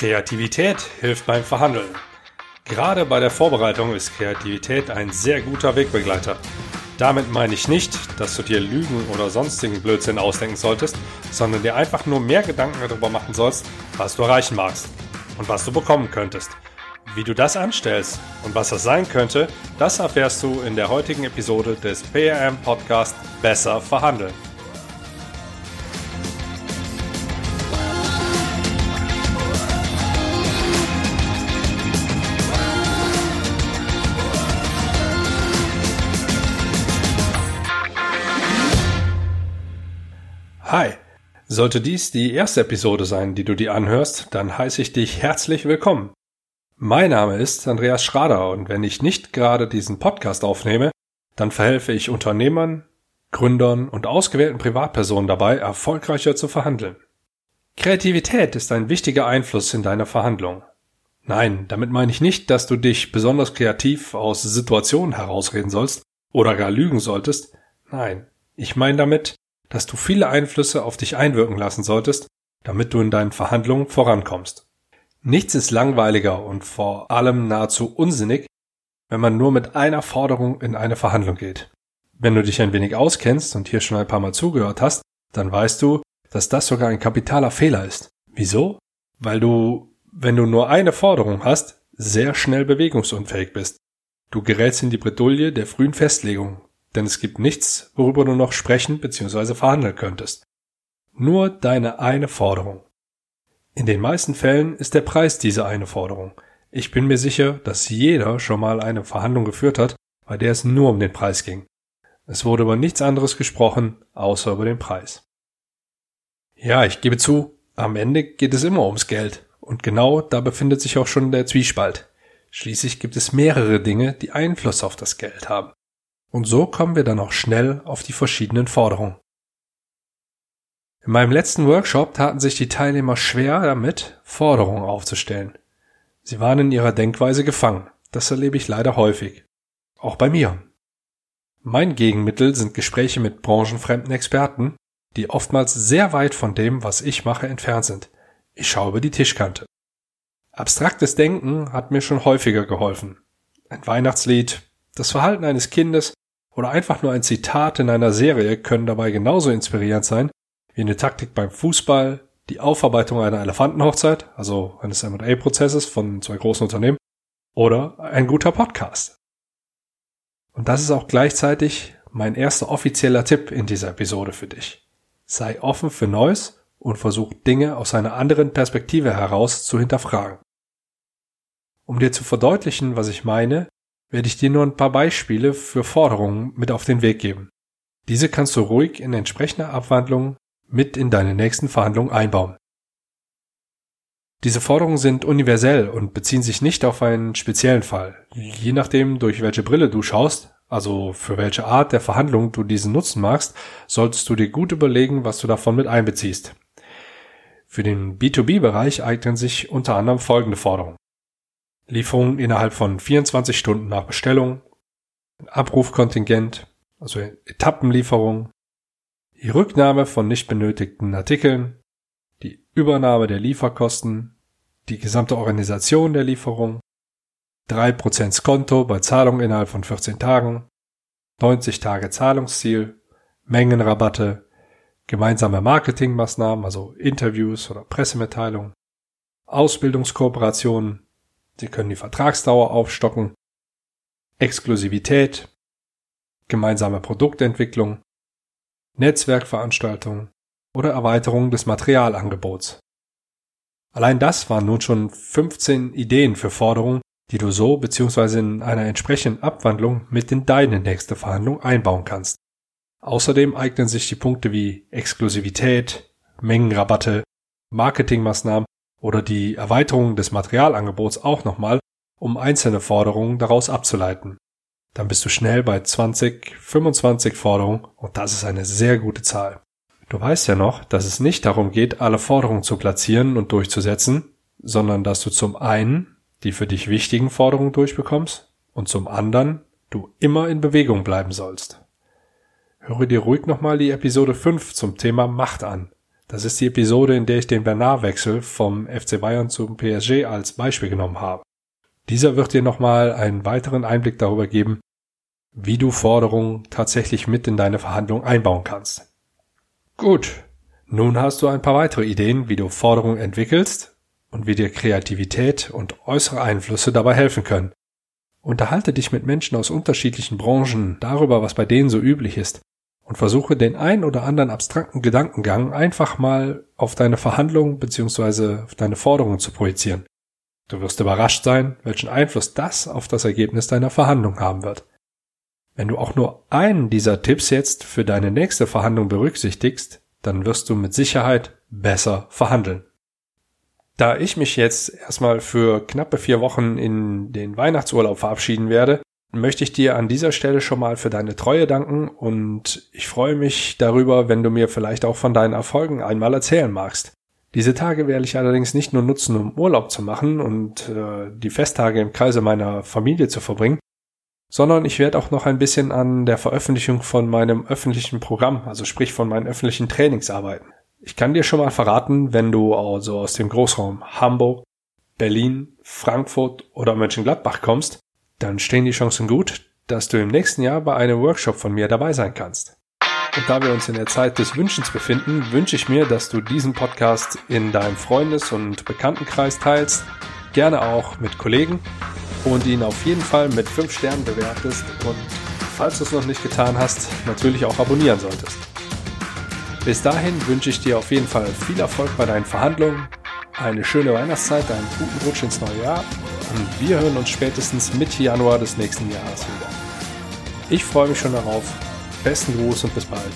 Kreativität hilft beim Verhandeln. Gerade bei der Vorbereitung ist Kreativität ein sehr guter Wegbegleiter. Damit meine ich nicht, dass du dir Lügen oder sonstigen Blödsinn ausdenken solltest, sondern dir einfach nur mehr Gedanken darüber machen sollst, was du erreichen magst und was du bekommen könntest. Wie du das anstellst und was das sein könnte, das erfährst du in der heutigen Episode des PRM Podcast Besser verhandeln. Hi! Sollte dies die erste Episode sein, die du dir anhörst, dann heiße ich dich herzlich willkommen. Mein Name ist Andreas Schrader und wenn ich nicht gerade diesen Podcast aufnehme, dann verhelfe ich Unternehmern, Gründern und ausgewählten Privatpersonen dabei, erfolgreicher zu verhandeln. Kreativität ist ein wichtiger Einfluss in deiner Verhandlung. Nein, damit meine ich nicht, dass du dich besonders kreativ aus Situationen herausreden sollst oder gar lügen solltest. Nein, ich meine damit, dass du viele Einflüsse auf dich einwirken lassen solltest, damit du in deinen Verhandlungen vorankommst. Nichts ist langweiliger und vor allem nahezu unsinnig, wenn man nur mit einer Forderung in eine Verhandlung geht. Wenn du dich ein wenig auskennst und hier schon ein paar Mal zugehört hast, dann weißt du, dass das sogar ein kapitaler Fehler ist. Wieso? Weil du, wenn du nur eine Forderung hast, sehr schnell bewegungsunfähig bist. Du gerätst in die Bredouille der frühen Festlegung, denn es gibt nichts, worüber du noch sprechen bzw. verhandeln könntest. Nur deine eine Forderung. In den meisten Fällen ist der Preis diese eine Forderung. Ich bin mir sicher, dass jeder schon mal eine Verhandlung geführt hat, bei der es nur um den Preis ging. Es wurde über nichts anderes gesprochen, außer über den Preis. Ja, ich gebe zu, am Ende geht es immer ums Geld. Und genau da befindet sich auch schon der Zwiespalt. Schließlich gibt es mehrere Dinge, die Einfluss auf das Geld haben. Und so kommen wir dann auch schnell auf die verschiedenen Forderungen. In meinem letzten Workshop taten sich die Teilnehmer schwer damit, Forderungen aufzustellen. Sie waren in ihrer Denkweise gefangen. Das erlebe ich leider häufig. Auch bei mir. Mein Gegenmittel sind Gespräche mit branchenfremden Experten, die oftmals sehr weit von dem, was ich mache, entfernt sind. Ich schaue über die Tischkante. Abstraktes Denken hat mir schon häufiger geholfen. Ein Weihnachtslied, das Verhalten eines Kindes oder einfach nur ein Zitat in einer Serie können dabei genauso inspirierend sein wie eine Taktik beim Fußball, die Aufarbeitung einer Elefantenhochzeit, also eines M&A-Prozesses von zwei großen Unternehmen, oder ein guter Podcast. Und das ist auch gleichzeitig mein erster offizieller Tipp in dieser Episode für dich. Sei offen für Neues und versuch Dinge aus einer anderen Perspektive heraus zu hinterfragen. Um dir zu verdeutlichen, was ich meine, werde ich dir nur ein paar Beispiele für Forderungen mit auf den Weg geben. Diese kannst du ruhig in entsprechender Abwandlung mit in deine nächsten Verhandlungen einbauen. Diese Forderungen sind universell und beziehen sich nicht auf einen speziellen Fall. Je nachdem, durch welche Brille du schaust, also für welche Art der Verhandlung du diesen nutzen magst, solltest du dir gut überlegen, was du davon mit einbeziehst. Für den B2B-Bereich eignen sich unter anderem folgende Forderungen. Lieferung innerhalb von 24 Stunden nach Bestellung, Abrufkontingent, also Etappenlieferung, die Rücknahme von nicht benötigten Artikeln, die Übernahme der Lieferkosten, die gesamte Organisation der Lieferung, 3% Skonto bei Zahlung innerhalb von 14 Tagen, 90 Tage Zahlungsziel, Mengenrabatte, gemeinsame Marketingmaßnahmen, also Interviews oder Pressemitteilungen, Ausbildungskooperationen, Sie können die Vertragsdauer aufstocken, Exklusivität, gemeinsame Produktentwicklung, Netzwerkveranstaltungen oder Erweiterung des Materialangebots. Allein das waren nun schon 15 Ideen für Forderungen, die du so bzw. in einer entsprechenden Abwandlung mit in deine nächste Verhandlung einbauen kannst. Außerdem eignen sich die Punkte wie Exklusivität, Mengenrabatte, Marketingmaßnahmen oder die Erweiterung des Materialangebots auch nochmal, um einzelne Forderungen daraus abzuleiten. Dann bist du schnell bei 20, 25 Forderungen und das ist eine sehr gute Zahl. Du weißt ja noch, dass es nicht darum geht, alle Forderungen zu platzieren und durchzusetzen, sondern dass du zum einen die für dich wichtigen Forderungen durchbekommst und zum anderen du immer in Bewegung bleiben sollst. Höre dir ruhig nochmal die Episode 5 zum Thema Macht an. Das ist die Episode, in der ich den Bernard-Wechsel vom FC Bayern zum PSG als Beispiel genommen habe. Dieser wird dir nochmal einen weiteren Einblick darüber geben, wie du Forderungen tatsächlich mit in deine Verhandlung einbauen kannst. Gut, nun hast du ein paar weitere Ideen, wie du Forderungen entwickelst und wie dir Kreativität und äußere Einflüsse dabei helfen können. Unterhalte dich mit Menschen aus unterschiedlichen Branchen darüber, was bei denen so üblich ist und versuche den ein oder anderen abstrakten Gedankengang einfach mal auf deine Verhandlungen bzw. auf deine Forderungen zu projizieren. Du wirst überrascht sein, welchen Einfluss das auf das Ergebnis deiner Verhandlung haben wird. Wenn du auch nur einen dieser Tipps jetzt für deine nächste Verhandlung berücksichtigst, dann wirst du mit Sicherheit besser verhandeln. Da ich mich jetzt erstmal für knappe vier Wochen in den Weihnachtsurlaub verabschieden werde, möchte ich dir an dieser Stelle schon mal für deine Treue danken und ich freue mich darüber, wenn du mir vielleicht auch von deinen Erfolgen einmal erzählen magst. Diese Tage werde ich allerdings nicht nur nutzen, um Urlaub zu machen und äh, die Festtage im Kreise meiner Familie zu verbringen, sondern ich werde auch noch ein bisschen an der Veröffentlichung von meinem öffentlichen Programm, also sprich von meinen öffentlichen Trainings arbeiten. Ich kann dir schon mal verraten, wenn du also aus dem Großraum Hamburg, Berlin, Frankfurt oder Mönchengladbach kommst, dann stehen die Chancen gut, dass du im nächsten Jahr bei einem Workshop von mir dabei sein kannst. Und da wir uns in der Zeit des Wünschens befinden, wünsche ich mir, dass du diesen Podcast in deinem Freundes- und Bekanntenkreis teilst, gerne auch mit Kollegen und ihn auf jeden Fall mit 5 Sternen bewertest und falls du es noch nicht getan hast, natürlich auch abonnieren solltest. Bis dahin wünsche ich dir auf jeden Fall viel Erfolg bei deinen Verhandlungen, eine schöne Weihnachtszeit, einen guten Rutsch ins neue Jahr und wir hören uns spätestens Mitte Januar des nächsten Jahres wieder. Ich freue mich schon darauf. Besten Gruß und bis bald.